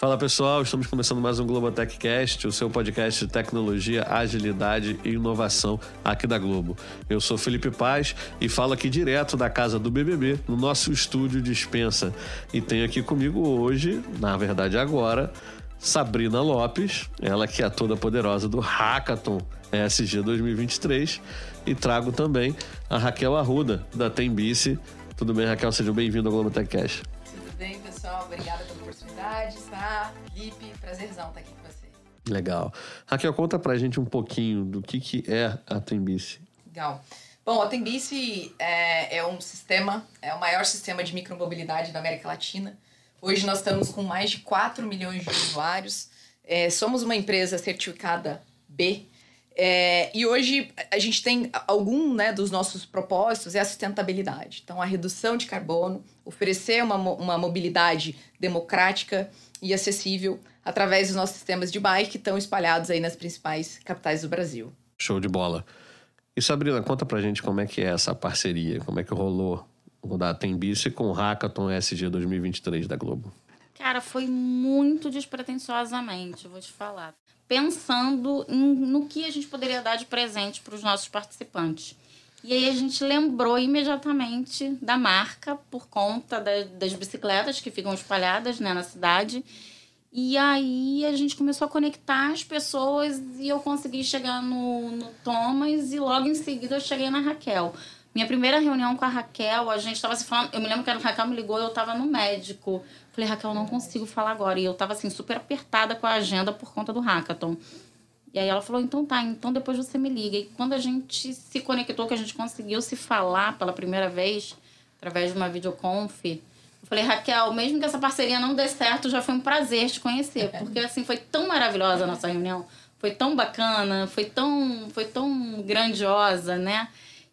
Fala pessoal, estamos começando mais um Globotech Cast, o seu podcast de tecnologia, agilidade e inovação aqui da Globo. Eu sou Felipe Paz e falo aqui direto da casa do BBB, no nosso estúdio dispensa. E tenho aqui comigo hoje, na verdade agora, Sabrina Lopes, ela que é a toda poderosa do Hackathon ESG 2023, e trago também a Raquel Arruda, da Tembice. Tudo bem, Raquel? Seja bem-vindo ao Globotech Cast. Tudo bem, pessoal? Obrigada pela oportunidade, tá? Felipe, prazerzão estar aqui com você. Legal. Raquel, conta pra gente um pouquinho do que, que é a Tembice. Legal. Bom, a Tembice é, é, um sistema, é o maior sistema de micromobilidade da América Latina. Hoje nós estamos com mais de 4 milhões de usuários. É, somos uma empresa certificada B, é, e hoje a gente tem algum né, dos nossos propósitos é a sustentabilidade. Então, a redução de carbono, oferecer uma, uma mobilidade democrática e acessível através dos nossos sistemas de bike que estão espalhados aí nas principais capitais do Brasil. Show de bola. E Sabrina, conta pra gente como é que é essa parceria, como é que rolou o da Tembice com o Hackathon SG 2023 da Globo. Cara, foi muito despretensiosamente, vou te falar pensando em, no que a gente poderia dar de presente para os nossos participantes. E aí a gente lembrou imediatamente da marca por conta da, das bicicletas que ficam espalhadas né, na cidade. E aí a gente começou a conectar as pessoas e eu consegui chegar no, no Thomas e logo em seguida eu cheguei na Raquel. Minha primeira reunião com a Raquel, a gente estava se falando. Eu me lembro que a Raquel me ligou, eu estava no médico. Falei, Raquel, não consigo falar agora. E eu tava assim, super apertada com a agenda por conta do hackathon. E aí ela falou, então tá, então depois você me liga. E quando a gente se conectou, que a gente conseguiu se falar pela primeira vez, através de uma videoconf, eu falei, Raquel, mesmo que essa parceria não dê certo, já foi um prazer te conhecer. Porque assim, foi tão maravilhosa a nossa reunião. Foi tão bacana, foi tão, foi tão grandiosa, né?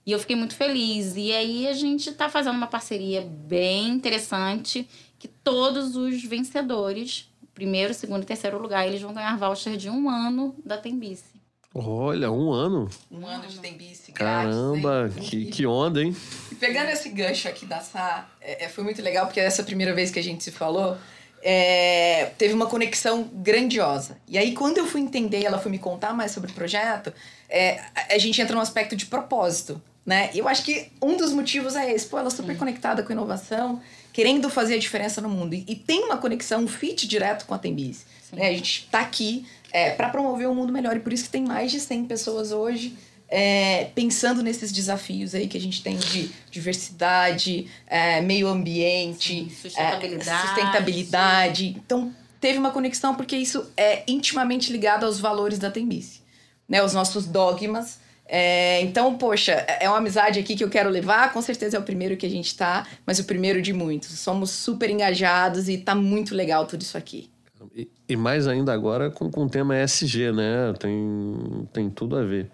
E eu fiquei muito feliz. E aí a gente tá fazendo uma parceria bem interessante que todos os vencedores, primeiro, segundo e terceiro lugar, eles vão ganhar voucher de um ano da Tembice. Olha, um ano. Um ano de Tembice, Caramba, que, que onda, hein? E pegando esse gancho aqui da Sá, é, é, foi muito legal, porque essa primeira vez que a gente se falou, é, teve uma conexão grandiosa. E aí, quando eu fui entender, ela foi me contar mais sobre o projeto, é, a, gente entra no aspecto de propósito, né? E eu acho que um dos motivos é esse. Pô, ela é super conectada com inovação, querendo fazer a diferença no mundo. E, e tem uma conexão, um fit direto com a Tembiz. Né? A gente está aqui é, para promover um mundo melhor e por isso que tem mais de 100 pessoas hoje é, pensando nesses desafios aí que a gente tem de diversidade, é, meio ambiente, Sim, sustentabilidade. É, sustentabilidade. Então, teve uma conexão porque isso é intimamente ligado aos valores da Tembice, né? Os nossos dogmas é, então, poxa, é, é uma amizade aqui que eu quero levar. Com certeza é o primeiro que a gente tá, mas o primeiro de muitos. Somos super engajados e tá muito legal tudo isso aqui. E, e mais ainda agora com, com o tema ESG, né? Tem, tem tudo a ver.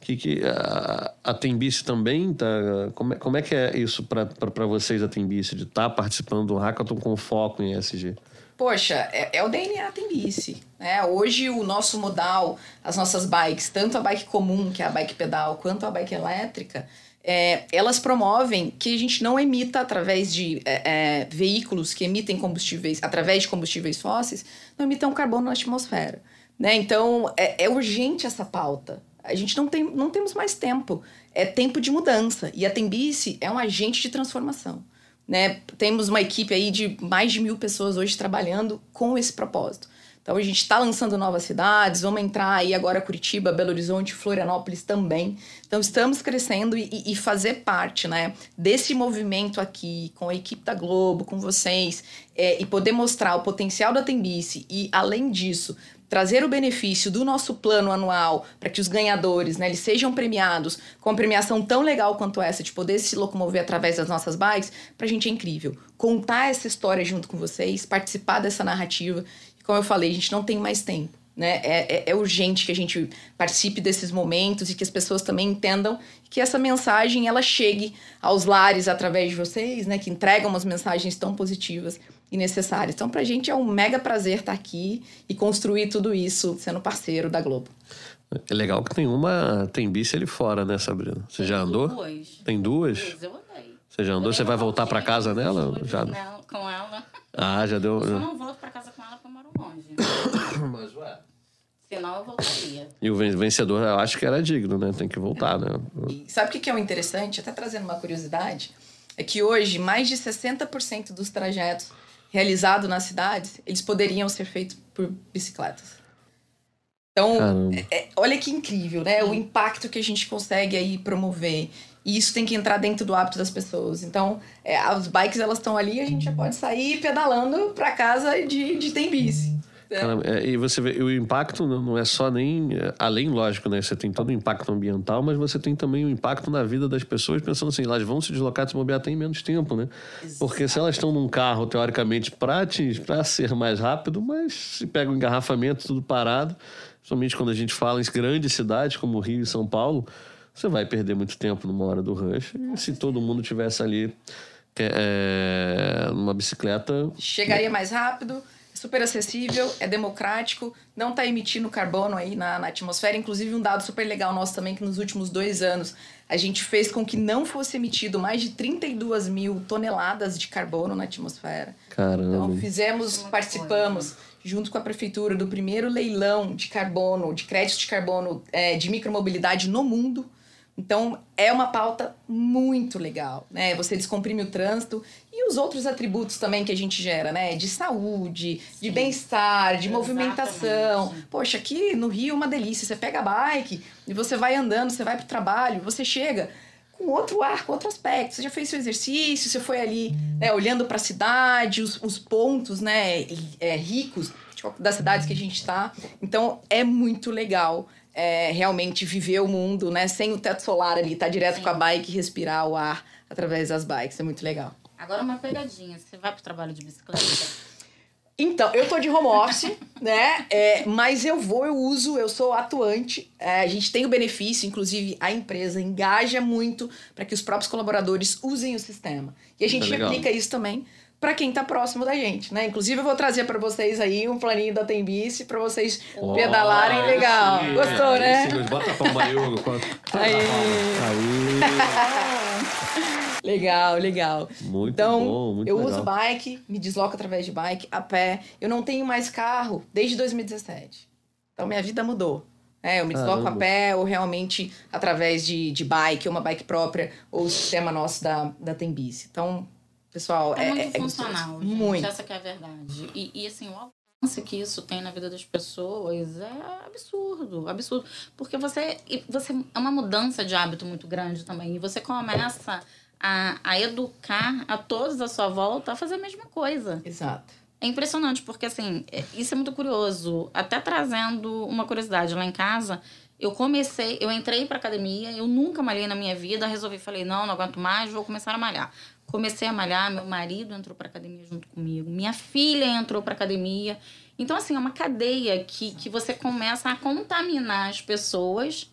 Que, que a, a Tembice também tá. Como é, como é que é isso para vocês, a Tembice, de estar tá participando do hackathon com foco em ESG? Poxa, é, é o DNA Tembice. Né? Hoje o nosso modal, as nossas bikes, tanto a bike comum, que é a bike pedal, quanto a bike elétrica, é, elas promovem que a gente não emita através de é, é, veículos que emitem combustíveis, através de combustíveis fósseis, não emitam carbono na atmosfera. Né? Então é, é urgente essa pauta. A gente não, tem, não temos mais tempo. É tempo de mudança. E a Tembice é um agente de transformação. Né? Temos uma equipe aí de mais de mil pessoas hoje trabalhando com esse propósito. Então a gente está lançando novas cidades, vamos entrar aí agora Curitiba, Belo Horizonte, Florianópolis também. Então estamos crescendo e, e fazer parte né, desse movimento aqui, com a equipe da Globo, com vocês, é, e poder mostrar o potencial da Tembice e, além disso, trazer o benefício do nosso plano anual para que os ganhadores, né, eles sejam premiados com uma premiação tão legal quanto essa de poder se locomover através das nossas bikes, para a gente é incrível. Contar essa história junto com vocês, participar dessa narrativa. E como eu falei, a gente não tem mais tempo. Né? É, é, é, urgente que a gente participe desses momentos e que as pessoas também entendam que essa mensagem ela chegue aos lares através de vocês, né? Que entregam umas mensagens tão positivas e necessárias. Então, para a gente é um mega prazer estar tá aqui e construir tudo isso sendo parceiro da Globo. É legal que tem uma tem bici ali fora, né, Sabrina? Você já andou? Duas. Tem duas? Duas, eu andei. Você já andou? Você vai voltar para casa nela? Já. Com ela. Ah, já deu. Eu só não volto para casa com ela para morar Mas, ué. Senão eu voltaria. E o ven- vencedor, eu acho que era digno, né? Tem que voltar, né? E sabe o que é o interessante? Até trazendo uma curiosidade, é que hoje mais de 60% dos trajetos realizados nas cidades, eles poderiam ser feitos por bicicletas. Então, Caramba. é- olha que incrível, né? O impacto que a gente consegue aí promover. E isso tem que entrar dentro do hábito das pessoas. Então, é, as bikes elas estão ali, a gente já pode sair pedalando para casa de, de tem bici. Né? Caramba, é, e você vê, o impacto não é só nem. é, Além, lógico, né? Você tem todo o impacto ambiental, mas você tem também o impacto na vida das pessoas, pensando assim, elas vão se deslocar, se bobear até em menos tempo, né? Porque se elas estão num carro, teoricamente, para ser mais rápido, mas se pega o engarrafamento, tudo parado, somente quando a gente fala em grandes cidades como Rio e São Paulo, você vai perder muito tempo numa hora do rush. E se todo mundo tivesse ali é, numa bicicleta, chegaria mais rápido, é super acessível, é democrático, não está emitindo carbono aí na, na atmosfera. Inclusive, um dado super legal nosso também, que nos últimos dois anos a gente fez com que não fosse emitido mais de 32 mil toneladas de carbono na atmosfera. caramba. Então, fizemos, participamos, junto com a prefeitura, do primeiro leilão de carbono, de crédito de carbono é, de micromobilidade no mundo. Então, é uma pauta muito legal, né? Você descomprime o trânsito os outros atributos também que a gente gera, né? De saúde, de Sim. bem-estar, de Exatamente. movimentação. Poxa, aqui no Rio é uma delícia. Você pega a bike e você vai andando, você vai pro trabalho, você chega com outro ar, com outro aspecto. Você já fez seu exercício, você foi ali né, olhando para a cidade, os, os pontos né, é, ricos de das cidades que a gente está. Então é muito legal é, realmente viver o mundo né, sem o teto solar ali, tá direto Sim. com a bike e respirar o ar através das bikes. É muito legal. Agora uma pegadinha. Você vai pro trabalho de bicicleta? Então, eu tô de home office, né? É, mas eu vou, eu uso, eu sou atuante. É, a gente tem o benefício, inclusive a empresa engaja muito para que os próprios colaboradores usem o sistema. E a gente Tá legal. replica isso também para quem tá próximo da gente, né? Inclusive eu vou trazer para vocês aí um planinho da Tembice para vocês pedalarem Ó, legal. sim, Gostou, aí né? sim, bota a palma aí, Hugo. Aí. Aí. Legal, legal. Muito então, bom, muito eu legal. uso bike, me desloco através de bike, a pé. Eu não tenho mais carro desde 2017. Então, minha vida mudou. É, eu me desloco Caramba. a pé ou realmente através de, de bike, ou uma bike própria, ou o sistema nosso da, da Tembice. Então, pessoal, É, é, muito é funcional, gostoso. gente. Muito. Essa que é a verdade. E, e assim, o alcance que isso tem na vida das pessoas é absurdo, absurdo. Porque você, você é uma mudança de hábito muito grande também. E você começa a, a educar a todos à sua volta a fazer a mesma coisa. Exato. É impressionante, porque assim, é- isso é muito curioso. Até trazendo uma curiosidade lá em casa, eu comecei, eu entrei pra academia, eu nunca malhei na minha vida, resolvi, falei, não, não aguento mais, vou começar a malhar. Comecei a malhar, meu marido entrou pra academia junto comigo, minha filha entrou pra academia. Então, assim, é uma cadeia que, que você começa a contaminar as pessoas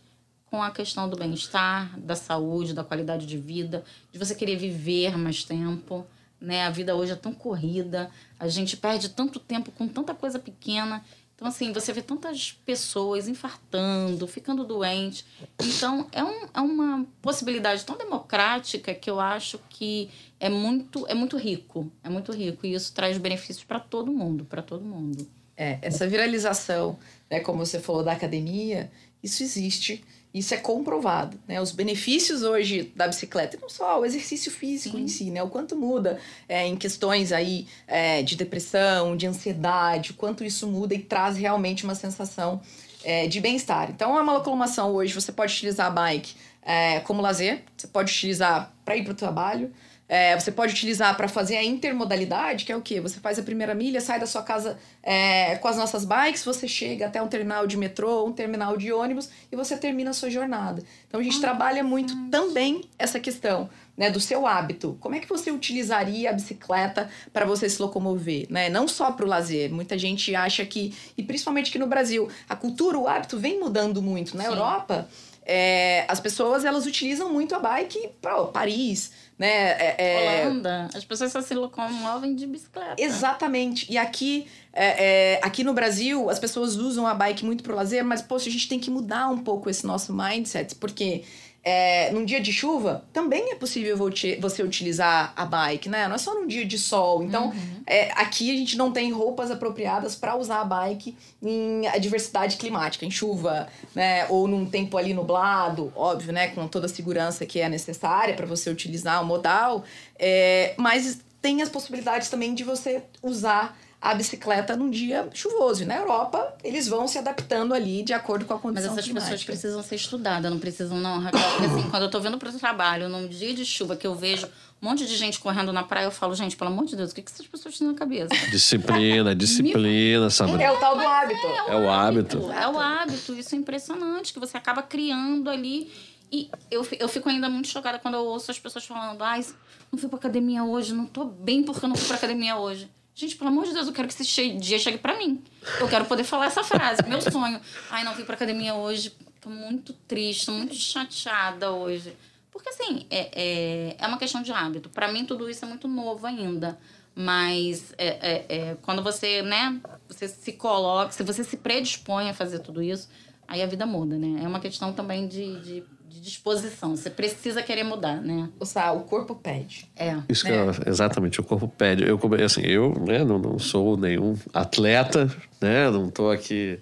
com a questão do bem-estar, da saúde, da qualidade de vida, de você querer viver mais tempo, né? A vida hoje é tão corrida, a gente perde tanto tempo com tanta coisa pequena. Então, assim, você vê tantas pessoas infartando, ficando doentes. Então, é, um, é uma possibilidade tão democrática que eu acho que é muito, é muito rico. É muito rico. E isso traz benefícios para todo mundo, para todo mundo. É, essa viralização, né, como você falou, da academia, isso existe, isso é comprovado. Né? Os benefícios hoje da bicicleta, e não só o exercício físico Sim. em si, né? o quanto muda é, em questões aí é, de depressão, de ansiedade, o quanto isso muda e traz realmente uma sensação é, de bem-estar. Então, a uma locomoção hoje, você pode utilizar a bike é, como lazer, você pode utilizar para ir para o trabalho, é, você pode utilizar para fazer a intermodalidade, que é o quê? Você faz a primeira milha, sai da sua casa é, com as nossas bikes, você chega até um terminal de metrô, um terminal de ônibus e você termina a sua jornada. Então a gente Ah, trabalha muito também essa questão né, do seu hábito. Como é que você utilizaria a bicicleta para você se locomover? Né? Não só para o lazer. Muita gente acha que, e principalmente aqui no Brasil, a cultura, o hábito vem mudando muito. Na Sim. Europa, é, as pessoas elas utilizam muito a bike para Paris, né? É, é, Holanda, as pessoas só se locomovem de bicicleta. Exatamente. E aqui, é, é, aqui no Brasil, as pessoas usam a bike muito pro lazer, mas, poxa, a gente tem que mudar um pouco esse nosso mindset, porque é, num dia de chuva, também é possível você utilizar a bike, né? Não é só num dia de sol. Então, uhum. é, aqui a gente não tem roupas apropriadas para usar a bike em adversidade climática, em chuva, né? Ou num tempo ali nublado, óbvio, né? Com toda a segurança que é necessária para você utilizar o modal. É, mas tem as possibilidades também de você usar a bicicleta num dia chuvoso. E na Europa, eles vão se adaptando ali de acordo com a condição Mas essas climática. pessoas precisam ser estudadas, não precisam não, Raquel. Porque assim, quando eu tô vindo para o trabalho, num dia de chuva, que eu vejo um monte de gente correndo na praia, eu falo, gente, pelo amor de Deus, o que, que essas pessoas têm na cabeça? Disciplina, disciplina, sabe? É o tal do hábito. É, é o hábito. É o hábito. Isso é impressionante, que você acaba criando ali. E eu, eu fico ainda muito chocada quando eu ouço as pessoas falando, ai, não fui pra academia hoje, não tô bem porque eu não fui pra academia hoje. Gente, pelo amor de Deus, eu quero que esse dia chegue pra mim. Eu quero poder falar essa frase. Meu sonho. Ai, não vim pra academia hoje. Tô muito triste, tô muito chateada hoje. Porque, assim, é, é, é uma questão de hábito. Para mim, tudo isso é muito novo ainda. Mas é, é, é, quando você, né, você se coloca, se você se predispõe a fazer tudo isso, aí a vida muda, né? É uma questão também de, de de disposição. Você precisa querer mudar, né? O, o corpo pede. É. Isso né? que eu, exatamente, o corpo pede. Eu, assim, eu né, não, não sou nenhum atleta, né? Não tô aqui...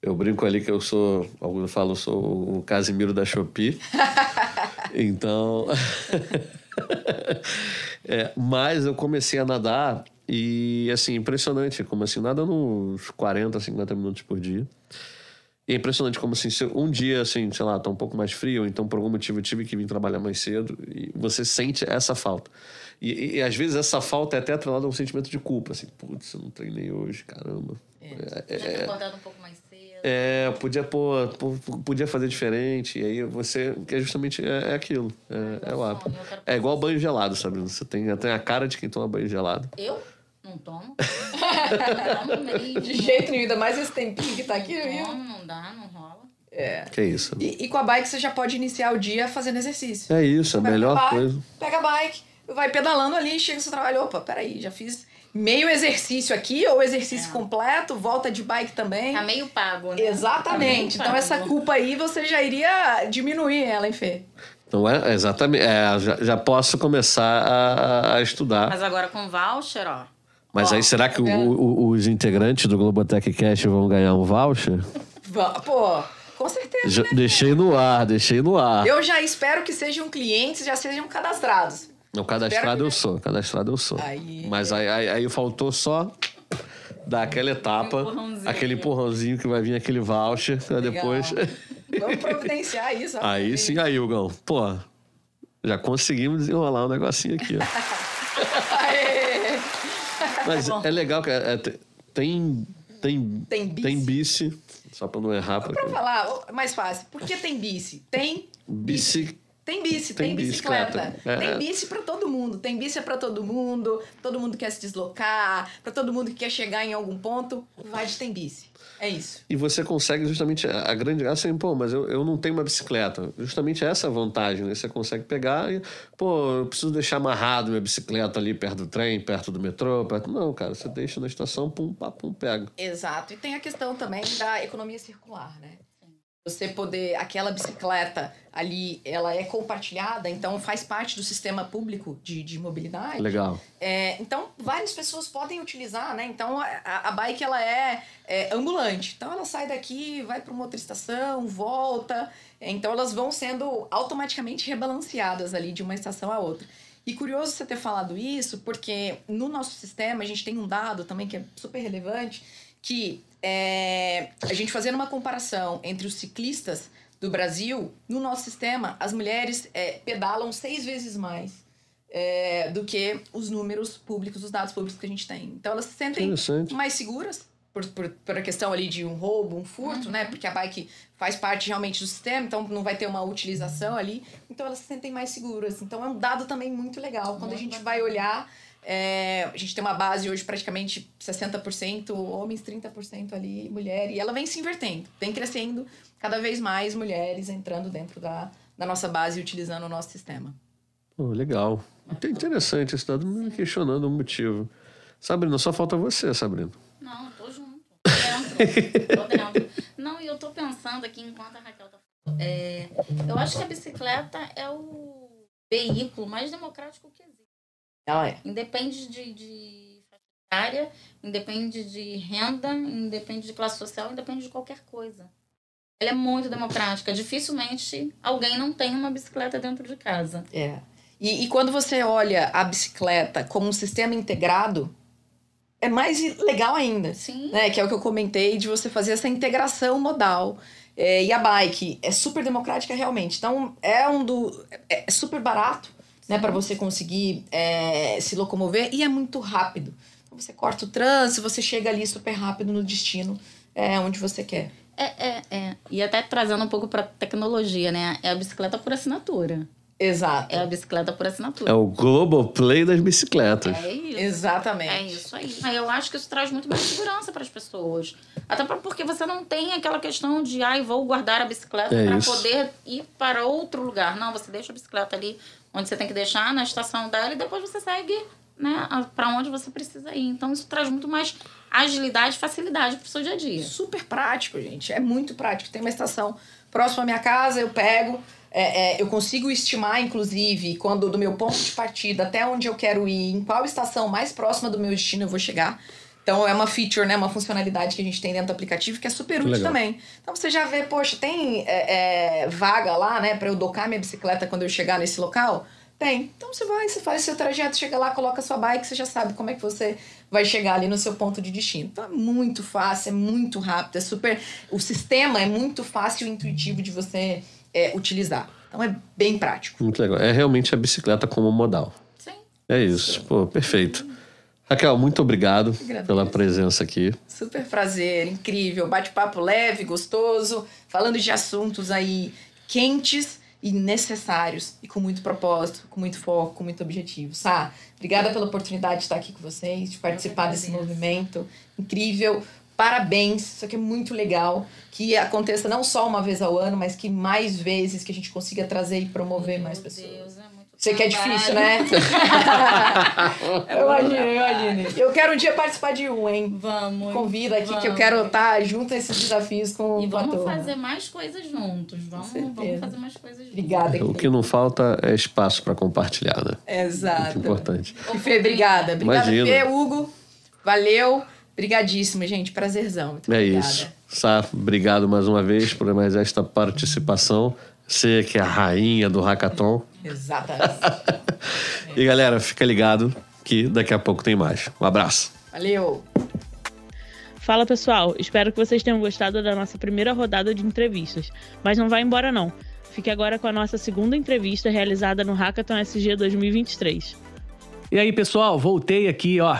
Eu brinco ali que eu sou, alguns falam, eu sou o Casimiro da Shopee. então... é, mas eu comecei a nadar e, assim, impressionante. Como assim, nada uns 40, 50 minutos por dia. É impressionante como assim, um dia, assim, sei lá, tá um pouco mais frio, então por algum motivo eu tive que vir trabalhar mais cedo, e você sente essa falta. E, e, e às vezes essa falta é até atrelada a um sentimento de culpa, assim, putz, eu não treinei hoje, caramba. É, é, podia ter acordado um pouco mais cedo. É, podia, pô, podia fazer diferente, e aí você, que é justamente é, é aquilo, é, é o hábito. É igual banho gelado, sabe? Você tem, tem a cara de quem toma banho gelado. Eu? Não tomo. não De jeito nenhum, ainda mais esse tempinho que tá aqui, viu? Não, não dá, não rola. É. Que isso. E, e, com a bike você já pode iniciar o dia fazendo exercício. É isso, a melhor bike, coisa. Pega a bike, vai pedalando ali, chega no seu trabalho. Opa, peraí, já fiz meio exercício aqui ou exercício é. completo, volta de bike também. Tá meio pago, né? Exatamente. Tá então pago. essa culpa aí você já iria diminuir ela, hein, Fê? Não é? Exatamente. É, já, já posso começar a, a estudar. Mas agora com voucher, ó. Mas Ó, aí será que tá o, o, os integrantes do Globotech Cash vão ganhar um voucher? Pô, com certeza. Já, né? Deixei no ar, deixei no ar. Eu já espero que sejam clientes, já sejam cadastrados. Não, cadastrado eu sou, cadastrado eu sou. Aí... Mas aí, aí, aí faltou só dar aquela etapa, um aquele empurrãozinho que vai vir aquele voucher, pra depois. Vamos providenciar isso. Aí sim, aí, Hugão. Pô, já conseguimos desenrolar um negocinho aqui, ó. Mas é legal que é, tem, tem, tem, bice. tem bice, só para não errar. Pra, pra falar, mais fácil. Por que tem bice? Tem bici. Tem bici, tem, tem bicicleta. bicicleta. É. Tem bici para todo mundo. Tem bici para todo mundo. Todo mundo quer se deslocar. Para todo mundo que quer chegar em algum ponto, vai de tem bici. É isso. E você consegue justamente a grande graça assim, pô, mas eu, eu não tenho uma bicicleta. Justamente essa vantagem, né? Você consegue pegar e, pô, eu preciso deixar amarrado minha bicicleta ali perto do trem, perto do metrô. Perto... Não, cara, você deixa na estação, pum, pá, pum, pega. Exato. E tem a questão também da economia circular, né? Você poder aquela bicicleta ali ela é compartilhada então faz parte do sistema público de, de mobilidade. Legal. É, então várias pessoas podem utilizar né? Então a, a bike ela é, é, ambulante. Então ela sai daqui vai para uma outra estação volta. Então elas vão sendo automaticamente rebalanceadas ali de uma estação a outra. E curioso você ter falado isso porque no nosso sistema a gente tem um dado também que é super relevante que é, a gente fazendo uma comparação entre os ciclistas do Brasil, no nosso sistema, as mulheres é, pedalam seis vezes mais é, do que os números públicos, os dados públicos que a gente tem. Então elas se sentem mais seguras por, por, por, a questão ali de um roubo, um furto, uhum. né? Porque a bike faz parte realmente do sistema, então não vai ter uma utilização ali. Então elas se sentem mais seguras. Então é um dado também muito legal. Quando muito a gente vai olhar é, a gente tem uma base hoje praticamente 60% homens, 30% ali mulher, e ela vem se invertendo, vem crescendo cada vez mais mulheres entrando dentro da, da nossa base e utilizando o nosso sistema. Oh, legal. Muito interessante esse dado, me questionando o motivo. Sabrina, só falta você, Sabrina. Não, tô junto. Dentro. tô dentro. Não, e eu tô pensando aqui enquanto a Raquel tá É, eu acho que a bicicleta é o veículo mais democrático que existe. Ela é. Independe de, de etária, independe de renda, independe de classe social, independe de qualquer coisa. Ela é muito democrática. Dificilmente alguém não tem uma bicicleta dentro de casa. É. E, e quando você olha a bicicleta como um sistema integrado, é mais legal ainda. Sim. Né? Que é o que eu comentei de você fazer essa integração modal. É, e a bike é super democrática realmente. Então, é um do. É, é super barato, né, para você conseguir é, se locomover e é muito rápido. Então, você corta o trânsito, você chega ali super rápido no destino é, onde você quer. É, é, é. E até trazendo um pouco para tecnologia, né? É a bicicleta por assinatura. Exato. É a bicicleta por assinatura. É o Globoplay das bicicletas. É isso. Exatamente. É isso aí. Eu acho que isso traz muito mais segurança para as pessoas. Até porque você não tem aquela questão de, ai, vou guardar a bicicleta É para poder ir para outro lugar. Não, você deixa a bicicleta ali onde você tem que deixar, na estação dela, e depois você segue né, para onde você precisa ir. Então isso traz muito mais agilidade e facilidade para o seu dia a dia. Super prático, gente. É muito prático. Tem uma estação próxima à minha casa, eu pego. É, é, eu consigo estimar, inclusive, quando do meu ponto de partida até onde eu quero ir, em qual estação mais próxima do meu destino eu vou chegar. Então é uma feature, né, uma funcionalidade que a gente tem dentro do aplicativo que é super útil legal. também. Então você já vê, poxa, tem é, é, vaga lá, né, para eu docar minha bicicleta quando eu chegar nesse local? Tem. Então você vai, você faz seu trajeto, chega lá, coloca sua bike, você já sabe como é que você vai chegar ali no seu ponto de destino. Então é muito fácil, é muito rápido, é super. O sistema é muito fácil e intuitivo de você é, utilizar. Então é bem prático. Muito legal. É realmente a bicicleta como modal. Sim. É isso. Pô, perfeito. Raquel, muito obrigado pela presença aqui. Super prazer, incrível, bate-papo leve, gostoso, falando de assuntos aí quentes e necessários e com muito propósito, com muito foco, com muito objetivo. Sá, obrigada pela oportunidade de estar aqui com vocês, de participar desse movimento incrível. Parabéns, isso aqui é muito legal. Que aconteça não só uma vez ao ano, mas que mais vezes que a gente consiga trazer e promover mais Meu pessoas. Deus, é muito Sei que é difícil, né? eu imagino, eu imagino. Eu quero um dia participar de um, hein? Vamos. Convida aqui que eu vamos. quero estar junto a esses desafios com E com a vamos turma. fazer mais coisas juntos. Vamos, vamos fazer mais coisas juntos. Obrigada. O que não falta é espaço para compartilhar, né? Exato. Muito importante. E Fê, obrigada. Obrigada, Imagina. Fê, Hugo. Valeu. Brigadíssimo, gente. Prazerzão. Muito É obrigada. isso. Sá, obrigado mais uma vez por mais esta participação. Você que é a rainha do hackathon. Exatamente. E galera, fica ligado que daqui a pouco tem mais. Um abraço. Valeu. Fala pessoal, espero que vocês tenham gostado da nossa primeira rodada de entrevistas. Mas não vai embora não. Fique agora com a nossa segunda entrevista realizada no Hackathon SG 2023. E aí, pessoal, voltei aqui, ó.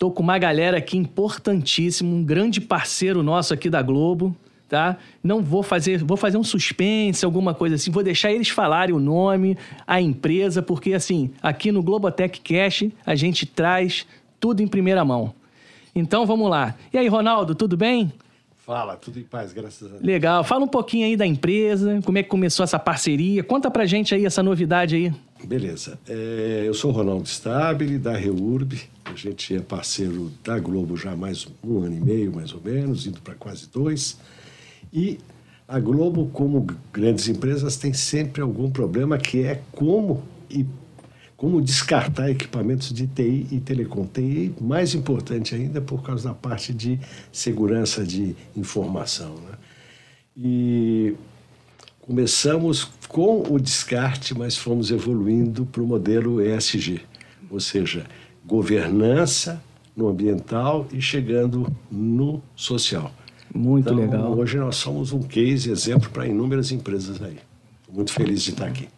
Tô com uma galera aqui importantíssima, um grande parceiro nosso aqui da Globo, tá? Não vou fazer, vou fazer um suspense, alguma coisa assim, vou deixar eles falarem o nome, a empresa, porque assim, aqui no Globotech Cash a gente traz tudo em primeira mão. Então vamos lá. E aí, Ronaldo, tudo bem? Fala, tudo em paz, graças a Deus. Legal. Fala um pouquinho aí da empresa, como é que começou essa parceria. Conta pra gente aí essa novidade aí. Beleza. É, eu sou Ronaldo Stabile, da Reurb. A gente é parceiro da Globo já há mais um ano e meio, mais ou menos, indo para quase dois. E a Globo, como grandes empresas, tem sempre algum problema que é como e como descartar equipamentos de TI e telecom. TI, mais importante ainda, por causa da parte de segurança de informação. Né? E começamos com o descarte, mas fomos evoluindo para o modelo ESG, ou seja, governança no ambiental e chegando no social. Muito Então, legal. hoje nós somos um case, exemplo para inúmeras empresas aí. Estou muito feliz de estar aqui.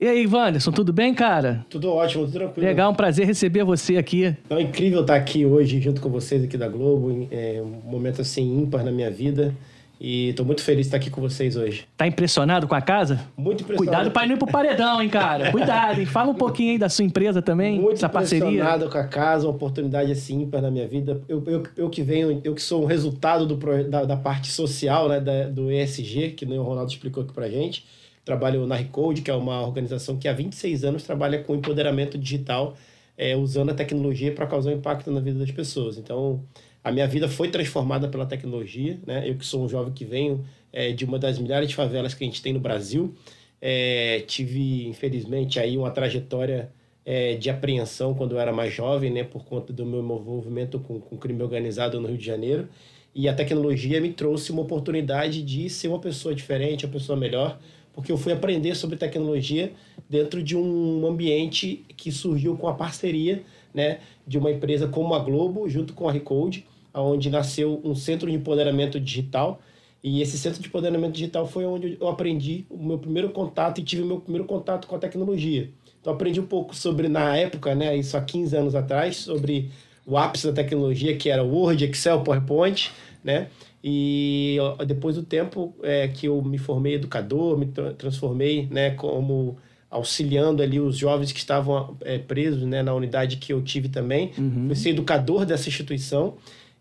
E aí, Wanderson, tudo bem, cara? Tudo ótimo, tudo tranquilo. Legal, um prazer receber você aqui. É incrível estar aqui hoje junto com vocês aqui da Globo. É um momento assim ímpar na minha vida. E estou muito feliz de estar aqui com vocês hoje. Tá impressionado com a casa? Muito impressionado. Cuidado pra não ir pro paredão, hein, cara? Cuidado, hein? Fala um pouquinho aí da sua empresa também, Muito essa parceria. impressionado com a casa, uma oportunidade assim ímpar na minha vida. Eu, eu, eu que venho, eu que sou um resultado do, da, da parte social, né, da- do ESG, que o Ronaldo explicou aqui pra gente. Trabalho na Recode, que é uma organização que há 26 anos trabalha com empoderamento digital, é, usando a tecnologia para causar impacto na vida das pessoas. Então, a minha vida foi transformada pela tecnologia, né? Eu que sou um jovem que venho é, de uma das milhares de favelas que a gente tem no Brasil. É, tive, infelizmente, aí uma trajetória é, de apreensão quando eu era mais jovem, né, por conta do meu envolvimento com, com crime organizado no Rio de Janeiro. E a tecnologia me trouxe uma oportunidade de ser uma pessoa diferente, uma pessoa melhor, porque eu fui aprender sobre tecnologia dentro de um ambiente que surgiu com a parceria né, de uma empresa como a Globo, junto com a Recode, onde nasceu um centro de empoderamento digital. E esse centro de empoderamento digital foi onde eu aprendi o meu primeiro contato e tive o meu primeiro contato com a tecnologia. Então aprendi um pouco sobre, na época, né, isso há 15 anos atrás, sobre o ápice da tecnologia, que era Word, Excel, PowerPoint, né? E depois do tempo é, que eu me formei educador, me tra transformei né, como auxiliando ali os jovens que estavam é, presos né, na unidade que eu tive também. Uhum. Fui ser educador dessa instituição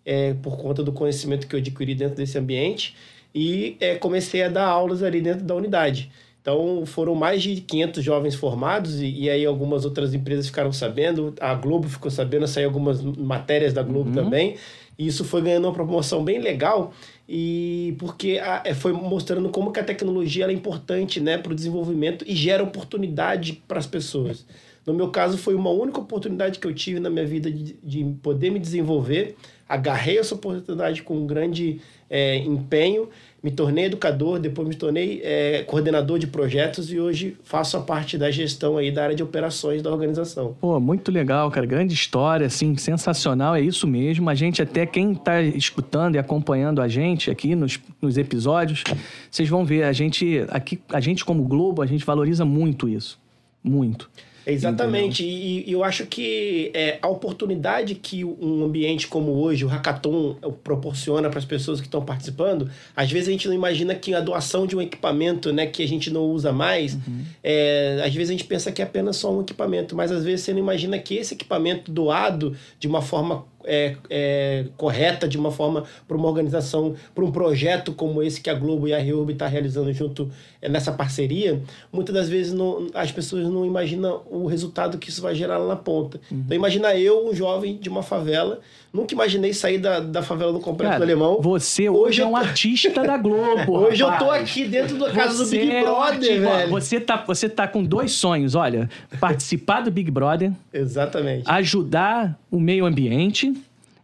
é, por conta do conhecimento que eu adquiri dentro desse ambiente e é, comecei a dar aulas ali dentro da unidade. Então, foram mais de 500 jovens formados e, e, aí algumas outras empresas ficaram sabendo, a Globo ficou sabendo, saiu algumas matérias da Globo uhum. também. E isso foi ganhando uma promoção bem legal e porque a, é, foi mostrando como que a tecnologia é importante né, para o desenvolvimento e gera oportunidade para as pessoas. No meu caso, foi uma única oportunidade que eu tive na minha vida de, de poder me desenvolver. Agarrei essa oportunidade com um grande é, empenho me tornei educador, depois me tornei é, coordenador de projetos e hoje faço a parte da gestão aí da área de operações da organização. Pô, muito legal, cara. Grande história, assim, sensacional, é isso mesmo. A gente, até quem está escutando e acompanhando a gente aqui nos, nos episódios, vocês vão ver, a gente, aqui, a gente como Globo, a gente valoriza muito isso. Muito. Exatamente, e, e, eu acho que é, a oportunidade que um ambiente como hoje, o Hackathon, proporciona para as pessoas que estão participando, às vezes a gente não imagina que a doação de um equipamento né, que a gente não usa mais, uhum. é, às vezes a gente pensa que é apenas só um equipamento, mas às vezes você não imagina que esse equipamento doado de uma forma é, é, correta, de uma forma para uma organização, para um projeto como esse que a Globo e a Reurb está realizando junto é, nessa parceria, muitas das vezes não, as pessoas não imaginam o resultado que isso vai gerar lá na ponta. Uhum. Então imagina eu, um jovem de uma favela, nunca imaginei sair da, da favela do Complexo Cara, do Alemão. Você hoje, hoje é um artista da Globo. hoje rapaz. eu tô aqui dentro da casa você do Big Brother, é um velho. Você tá, você tá com dois sonhos, olha, participar do Big Brother. Exatamente. Ajudar o meio ambiente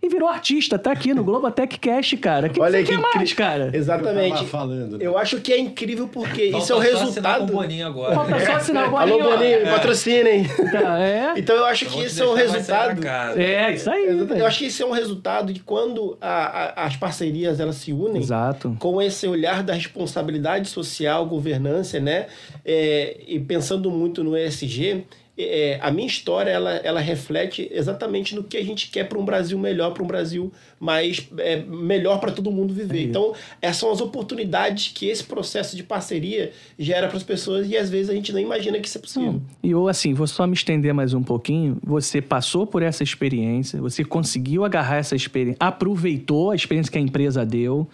e virou artista, tá aqui no Globotech Cash, cara. Que Olha que, mais, cara? Exatamente. Eu, falando, né? eu acho que é incrível porque Falta isso é o resultado. Falta só assinar o Boninho agora. Falta só assinar o Boninho. Alô, Boninho, é. patrocinem. Tá, é. Então eu acho eu que isso é um resultado. É, isso aí. Eu acho que isso é um resultado de quando a, a, as parcerias elas se unem Exato. com esse olhar da responsabilidade social, governança, né? É, e pensando muito no ESG é, a minha história ela, ela reflete exatamente no que a gente quer para um Brasil melhor, para um Brasil mais é, melhor para todo mundo viver. É então, essas são as oportunidades que esse processo de parceria gera para as pessoas e às vezes a gente não imagina que isso é possível. Não. E eu, assim, vou só me estender mais um pouquinho. Você passou por essa experiência, você conseguiu agarrar essa experiência, aproveitou a experiência que a empresa deu,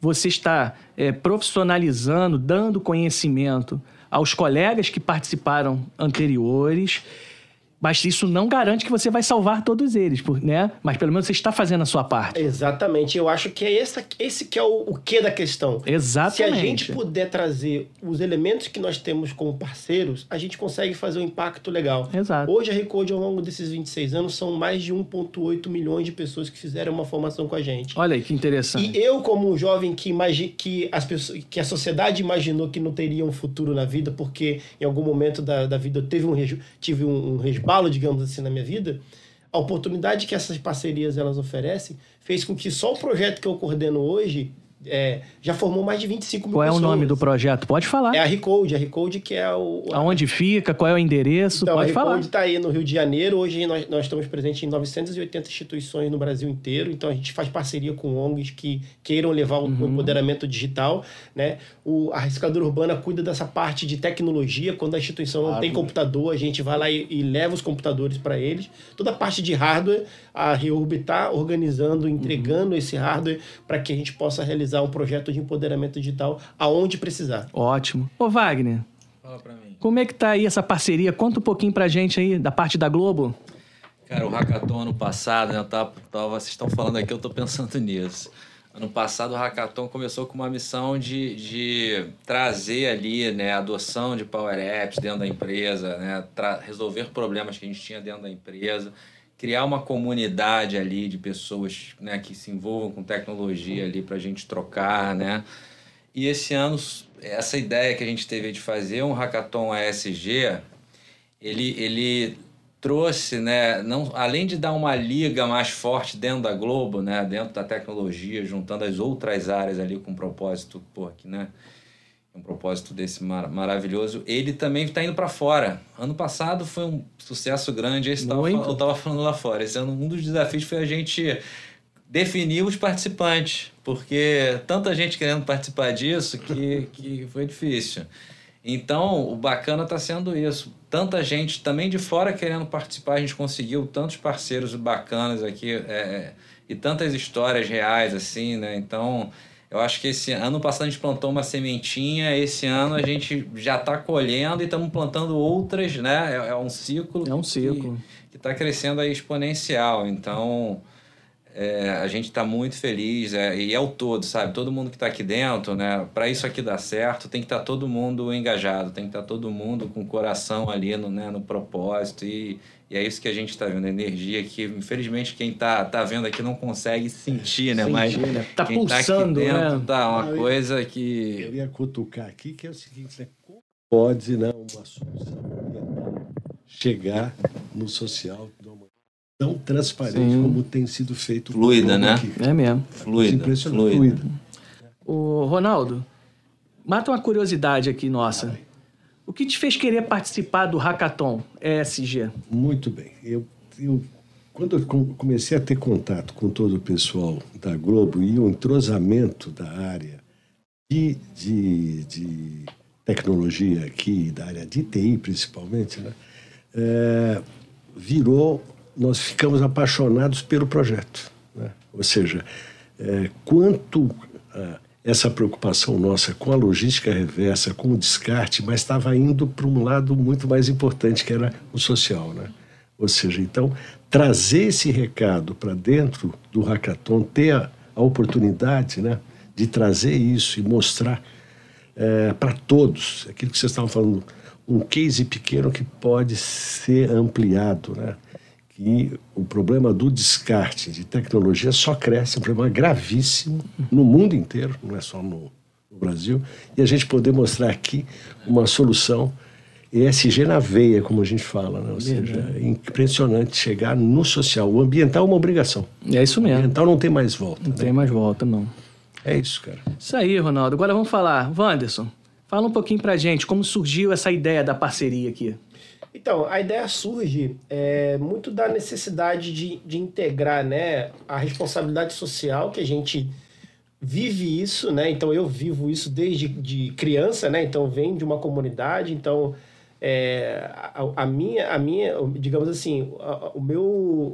você está é, profissionalizando, dando conhecimento aos colegas que participaram anteriores mas isso não garante que você vai salvar todos eles, né? Mas pelo menos você está fazendo a sua parte. Exatamente. Eu acho que é esse, esse que é o, o que da questão. Exatamente. Se a gente puder trazer os elementos que nós temos como parceiros, a gente consegue fazer um impacto legal. Exato. Hoje a Recode, ao longo desses 26 anos, são mais de 1,8 milhões de pessoas que fizeram uma formação com a gente. Olha aí, que interessante. E eu, como um jovem que, imagi que, as pessoas, que a sociedade imaginou que não teria um futuro na vida, porque em algum momento da, da vida eu teve um, tive um, um resbalo, digamos assim, na minha vida, a oportunidade que essas parcerias elas oferecem fez com que só o projeto que eu coordeno hoje é, já formou mais de 25 mil Qual pessoas. é o nome do projeto? Pode falar. É a Recode. A Recode que é o... Aonde fica? Qual é o endereço? Então, Pode falar. A Recode está aí no Rio de Janeiro. Hoje nós, nós estamos presentes em 980 instituições no Brasil inteiro. Então a gente faz parceria com ONGs que queiram levar o uhum. empoderamento digital. Né? O, a Recicladora Urbana cuida dessa parte de tecnologia. Quando a instituição não tem computador, a gente vai lá e, e leva os computadores para eles. Toda a parte de hardware, a Reurb está organizando, entregando uhum. esse hardware para que a gente possa realizar um projeto de empoderamento digital aonde precisar. Ótimo. Ô Wagner, Fala pra mim. como é que tá aí essa parceria? Conta um pouquinho pra gente aí da parte da Globo. Cara, o Hackathon ano passado, né, eu tava, tava, vocês estão falando aqui, eu tô pensando nisso. Ano passado o Hackathon começou com uma missão de, de trazer ali né, a adoção de Power Apps dentro da empresa, né, resolver problemas que a gente tinha dentro da empresa, criar uma comunidade ali de pessoas né, que se envolvam com tecnologia ali para a gente trocar, né? E esse ano, essa ideia que a gente teve de fazer um Hackathon ASG, ele, ele trouxe, né, não, além de dar uma liga mais forte dentro da Globo, né, dentro da tecnologia, juntando as outras áreas ali com um propósito, pô, aqui, né, um propósito desse mar maravilhoso, ele também está indo para fora. Ano passado foi um sucesso grande, esse tava, eu estava falando lá fora. Esse ano um dos desafios foi a gente definir os participantes, porque tanta gente querendo participar disso que, que foi difícil. Então, o bacana está sendo isso. Tanta gente também de fora querendo participar, a gente conseguiu tantos parceiros bacanas aqui é, é, e tantas histórias reais, assim, né? Então, eu acho que esse ano passado a gente plantou uma sementinha, esse ano a gente já está colhendo e estamos plantando outras, né? É, é, um ciclo. É um ciclo. Que está crescendo aí exponencial. Então, é, a gente está muito feliz é, e é o todo, sabe? Todo mundo que está aqui dentro, né? Para isso aqui dar certo, tem que estar tá todo mundo engajado, tem que estar tá todo mundo com o coração ali no, né, no propósito e, e é isso que a gente está vendo, energia que infelizmente quem está tá vendo aqui não consegue sentir, né? Sentir, Mas né? Tá quem pulsando, tá aqui dentro, né? Tá uma eu, coisa que eu ia cutucar aqui que é o seguinte, né? Como pode, né, uma solução ambiental chegar no social de uma maneira tão transparente Sim. como tem sido feito Fluida, né? aqui. É mesmo. fluida, Impressionante. fluida. Fluida. O Ronaldo, mata uma curiosidade aqui nossa. O que te fez querer participar do Hackathon ESG? Muito bem. Eu, eu, quando eu com- comecei a ter contato com todo o pessoal da Globo e o entrosamento da área de, de, de tecnologia aqui, da área de TI principalmente, né, é, virou, nós ficamos apaixonados pelo projeto. né? Ou seja, é, quanto ah, essa preocupação nossa com a logística reversa, com o descarte, mas estava indo para um lado muito mais importante, que era o social. Né? Ou seja, então, trazer esse recado para dentro do hackathon, ter a, a oportunidade né, de trazer isso e mostrar para todos, aquilo que vocês estavam falando, um case pequeno que pode ser ampliado, né? Que o problema do descarte de tecnologia só cresce, é um problema gravíssimo no mundo inteiro, não é só no, no Brasil, e a gente poder mostrar aqui uma solução ESG na veia, como a gente fala, né? ou seja, é impressionante chegar no social. O ambiental é uma obrigação. É isso O mesmo. ambiental não tem mais volta. Não né? tem mais volta, não. É isso, cara. Isso aí, Ronaldo. Agora vamos falar. Wanderson, fala um pouquinho pra gente como surgiu essa ideia da parceria aqui. Então, a ideia surge é, muito da necessidade de, de integrar né, a responsabilidade social, que a gente vive isso, né? Então, eu vivo isso desde de criança, né? Então, venho de uma comunidade, então... é, a, a minha, a minha, digamos assim, a- o meu,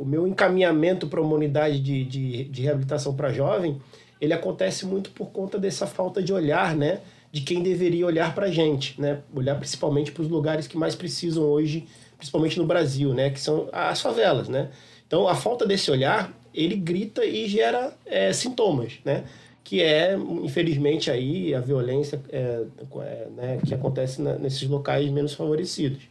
o meu encaminhamento para uma unidade de, de, de reabilitação para jovem, ele acontece muito por conta dessa falta de olhar, né? De quem deveria olhar para a gente, né? Olhar principalmente para os lugares que mais precisam hoje, principalmente no Brasil, né? Que são as favelas, né? Então, a falta desse olhar, ele grita e gera é, sintomas, né? Que é, infelizmente, aí a violência é, é, né, que acontece na- nesses locais menos favorecidos.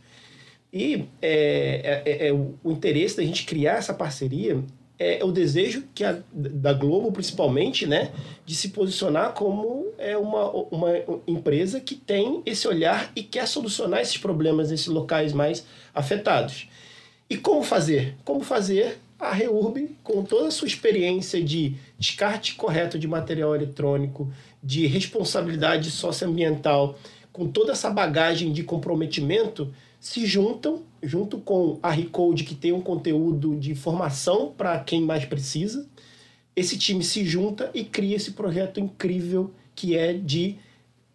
E é, é- é- o, o interesse da gente criar essa parceria é o desejo que a, da Globo, principalmente, né, de se posicionar como é uma, uma empresa que tem esse olhar e quer solucionar esses problemas nesses locais mais afetados. E como fazer? Como fazer a Reurb, com toda a sua experiência de descarte correto de material eletrônico, de responsabilidade socioambiental, com toda essa bagagem de comprometimento, se juntam, junto com a Recode, que tem um conteúdo de formação para quem mais precisa. Esse time se junta e cria esse projeto incrível que é de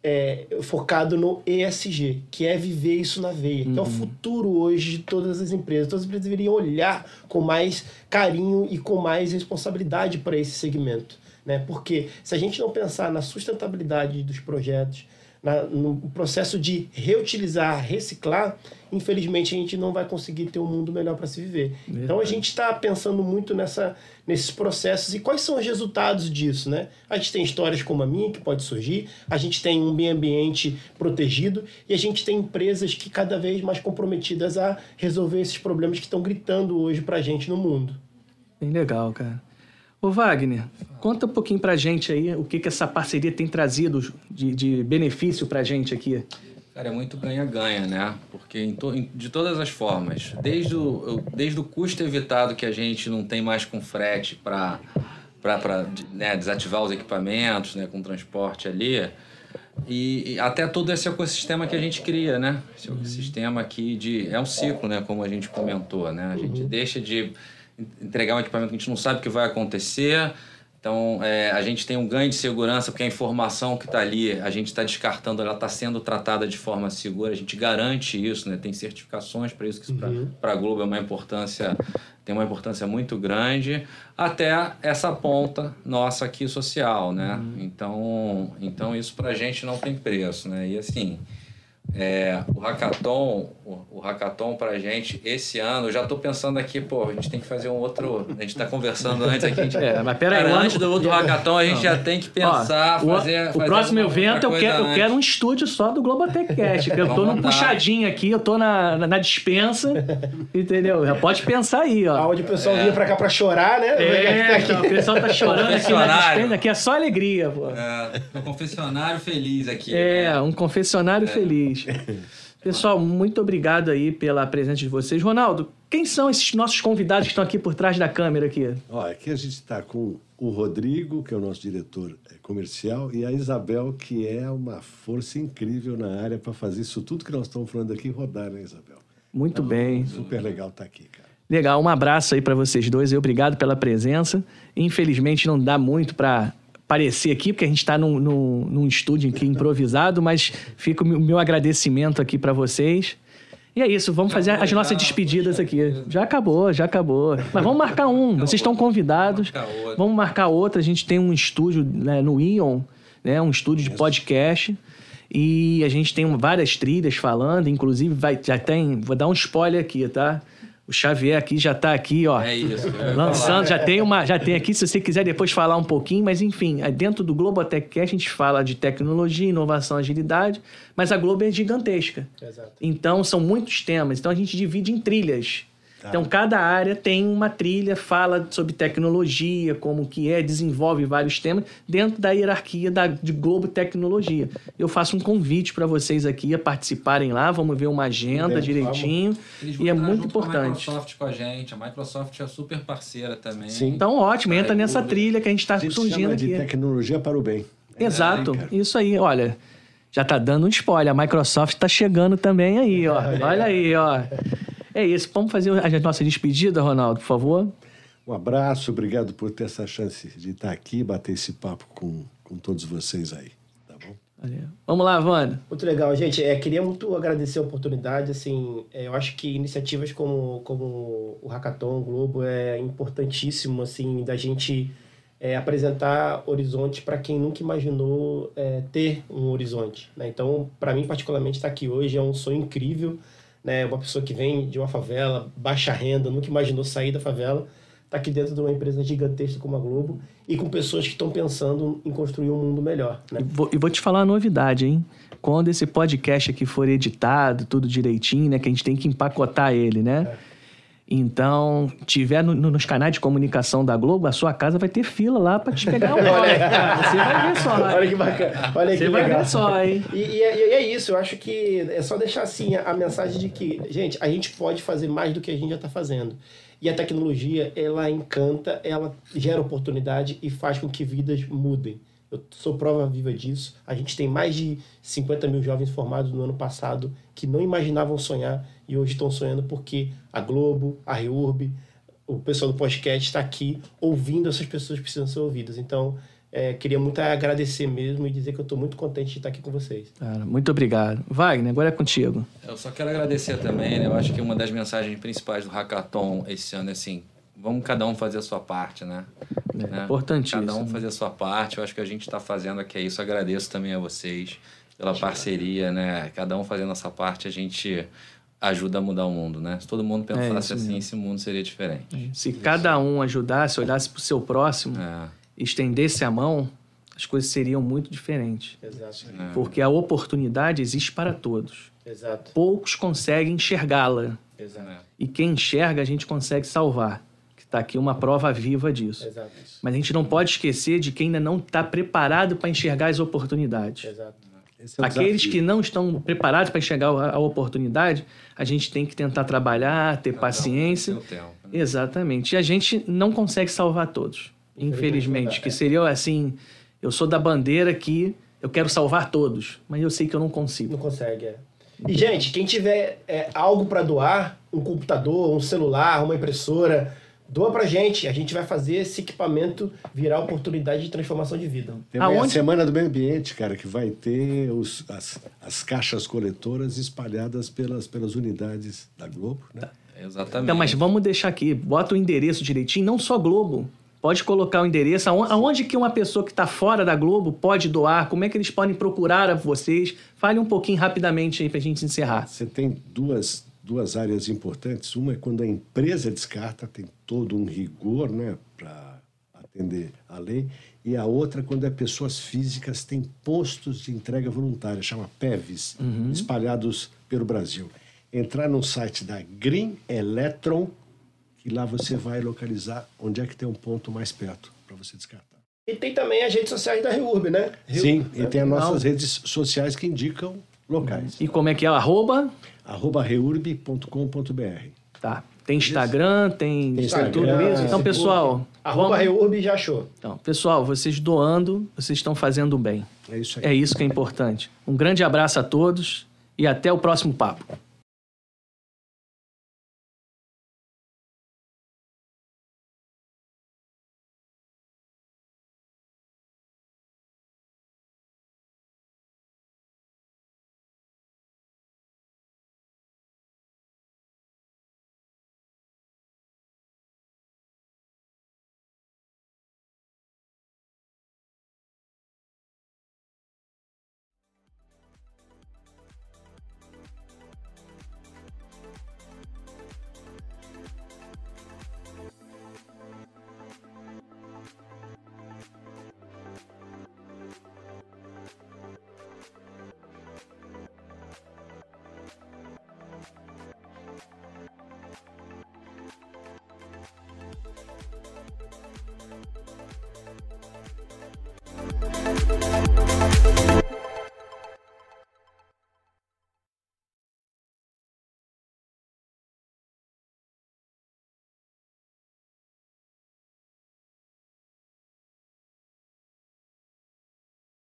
é, focado no ESG, que é viver isso na veia, que é o futuro hoje de todas as empresas. Todas as empresas deveriam olhar com mais carinho e com mais responsabilidade para esse segmento. Né? Porque se a gente não pensar na sustentabilidade dos projetos, na, no processo de reutilizar, reciclar, infelizmente a gente não vai conseguir ter um mundo melhor para se viver. Verdade. Então a gente está pensando muito nessa, nesses processos e quais são os resultados disso, né? A gente tem histórias como a minha que pode surgir, a gente tem um meio ambiente protegido e a gente tem empresas que cada vez mais comprometidas a resolver esses problemas que estão gritando hoje para a gente no mundo. Bem legal, cara. Ô Wagner, conta um pouquinho pra gente aí o que, que essa parceria tem trazido de, de benefício pra gente aqui. Cara, é muito ganha-ganha, né? Porque to, de todas as formas, desde o, desde o custo evitado que a gente não tem mais com frete para né, desativar os equipamentos, né, com transporte ali, e, e, até todo esse ecossistema que a gente cria, né? Esse ecossistema aqui de... É um ciclo, né? Como a gente comentou, né? A gente uhum. deixa de entregar um equipamento que a gente não sabe o que vai acontecer. Então, é, a gente tem um ganho de segurança, porque a informação que está ali, a gente está descartando, ela está sendo tratada de forma segura, a gente garante isso, né? tem certificações para isso, que uhum. para a Globo é uma importância, tem uma importância muito grande, até essa ponta nossa aqui social, né? Uhum. Então, então, isso para a gente não tem preço, né? E assim, é, o hackathon, o, o hackathon pra gente, esse ano, eu já tô pensando aqui, pô, a gente tem que fazer um outro. A gente tá conversando antes aqui. A gente, é, mas pera aí, antes do, do hackathon, a gente não, já tem que pensar, ó, fazer. O, fazer próximo evento eu quero, eu quero um estúdio só do Globotech Cast. Eu tô num puxadinho aqui, eu tô na, na, na, dispensa, entendeu? Já pode pensar aí, ó. Onde o pessoal é. vinha pra cá pra chorar, né? É, o pessoal tá chorando aqui na dispensa, aqui é só alegria, pô. É, um confessionário feliz aqui. É, né? um confessionário é. feliz. Pessoal, muito obrigado aí pela presença de vocês. Ronaldo, quem são esses nossos convidados que estão aqui por trás da câmera aqui? Olha, aqui a gente está com o Rodrigo, que é o nosso diretor é, comercial, e a Isabel, que é uma força incrível na área para fazer isso tudo que nós estamos falando aqui rodar, né, Isabel? Muito então, bem. Super legal estar tá aqui, cara. Legal, um abraço aí para vocês dois e obrigado pela presença. Infelizmente não dá muito para aparecer aqui, porque a gente está num, num, num, estúdio aqui improvisado, mas fica o meu agradecimento aqui para vocês. E é isso, vamos fazer as nossas despedidas aqui. Já acabou, já acabou. Mas vamos marcar um, vocês estão convidados. Vamos marcar outro. A gente tem um estúdio né, no Ion, né, um estúdio de podcast. E a gente tem várias trilhas falando, inclusive vai, já tem. Vou dar um spoiler aqui, tá? O Xavier aqui já está aqui, ó. É isso. Lançando, já tem uma, já tem aqui, se você quiser depois falar um pouquinho, mas enfim, é dentro do Globotech Cast a gente fala de tecnologia, inovação, agilidade, mas a Globo é gigantesca. Exato. Então são muitos temas. Então a gente divide em trilhas. Tá. Então, cada área tem uma trilha, fala sobre tecnologia, como que é, desenvolve vários temas dentro da hierarquia da, de Globo Tecnologia. Eu faço um convite para vocês aqui a participarem lá, vamos ver uma agenda direitinho. E é muito importante. a Microsoft com a gente, a Microsoft é super parceira também. Sim. Então, ótimo, entra é, nessa trilha que a gente está surgindo aqui. de tecnologia para o bem. Exato, é, isso aí, olha já tá dando um spoiler. A Microsoft tá chegando também aí, ó. Olha aí, ó. É isso. Vamos fazer a nossa despedida, Ronaldo, por favor. Um abraço, obrigado por ter essa chance de estar aqui, bater esse papo com, com todos vocês aí. Tá bom? Valeu. Vamos lá, Wanda. Muito legal, gente. É, queria muito agradecer a oportunidade. Assim, é, eu acho que iniciativas como, como o Hackathon Globo é importantíssimo, assim, da gente é, apresentar horizontes para quem nunca imaginou é, ter um horizonte. Né? Então, para mim, particularmente, estar aqui hoje é um sonho incrível né? Uma pessoa que vem de uma favela, baixa renda, nunca imaginou sair da favela, está aqui dentro de uma empresa gigantesca como a Globo e com pessoas que estão pensando em construir um mundo melhor. Né? E, vou, e vou te falar uma novidade, hein? Quando esse podcast aqui for editado, tudo direitinho, né? Que a gente tem que empacotar ele, né? É então, tiver no, no, nos canais de comunicação da Globo, a sua casa vai ter fila lá para te pegar Olha, cara. Você vai ver só. Olha que bacana. Olha que Você vai ver só, hein? E, e, é, e, é isso, eu acho que é só deixar assim a, a mensagem de que, gente, a gente pode fazer mais do que a gente já está fazendo. E a tecnologia, ela encanta, ela gera oportunidade e faz com que vidas mudem. Eu sou prova viva disso. A gente tem mais de 50 mil jovens formados no ano passado que não imaginavam sonhar e hoje estão sonhando porque a Globo, a Reurb, o pessoal do podcast está aqui ouvindo essas pessoas que precisam ser ouvidas. Então, é, queria muito agradecer mesmo e dizer que eu estou muito contente de estar aqui com vocês. Cara, muito obrigado. Wagner, agora é contigo. Eu só quero agradecer também, né? Eu acho que uma das mensagens principais do Hackathon esse ano é assim, vamos cada um fazer a sua parte, né? É né? Importantíssimo. Cada um fazer a sua parte. Eu acho que a gente está fazendo aqui é isso. agradeço também a vocês. pela parceria, né? Cada um fazendo essa parte, a gente ajuda a mudar o mundo, né? Se todo mundo pensasse É, isso assim, mesmo. esse mundo seria diferente. Se cada um ajudasse, olhasse pro seu próximo, É, estendesse a mão, as coisas seriam muito diferentes. Exato. é. Porque a oportunidade existe para todos. Exato. Poucos conseguem enxergá-la. Exato. É. E quem enxerga, a gente consegue salvar. Está aqui uma prova viva disso. Exato. Mas a gente não pode esquecer de quem ainda não está preparado para enxergar as oportunidades. Exato. É Aqueles desafio. que não estão preparados para enxergar a a oportunidade, a gente tem que tentar trabalhar, ter um paciência. tempo, né? Exatamente. E a gente não consegue salvar todos, infelizmente. Que seria assim: eu sou da bandeira que eu quero salvar todos, mas eu sei que eu não Não consigo. consegue, é. E, gente, quem tiver é, algo para doar, um computador, um celular, uma impressora, doa pra gente. A gente vai fazer esse equipamento virar oportunidade de transformação de vida. Tem a? Semana do Meio Ambiente, cara, que vai ter os, as, as caixas coletoras espalhadas pelas, pelas unidades da Globo, né? Exatamente. Então, mas vamos deixar aqui, bota o endereço direitinho, não só Globo. Pode colocar o endereço, aonde, aonde que uma pessoa que está fora da Globo pode doar, como é que eles podem procurar a vocês. Fale um pouquinho rapidamente aí para a gente encerrar. Você tem duas, duas áreas importantes. Uma é quando a empresa descarta, tem todo um rigor né, para atender a lei. E a outra, quando é pessoas físicas, tem postos de entrega voluntária, chama PEVs, espalhados pelo Brasil. Entrar no site da Green Electron, que lá você vai localizar onde é que tem um ponto mais perto para você descartar. E tem também as redes sociais da Reurb, né? Reurb, Sim, né? e tem as nossas redes sociais que indicam locais. E como é que é? Arroba? Arroba reurb.com.br. Tá. Tem Instagram, tem, Tem tem tudo Instagram, isso. Então, Facebook. pessoal, Arroba vamos- Reurb já achou. então, pessoal, vocês doando, vocês estão fazendo bem. É isso aí. É isso que é importante. Um grande abraço a todos e até o próximo papo.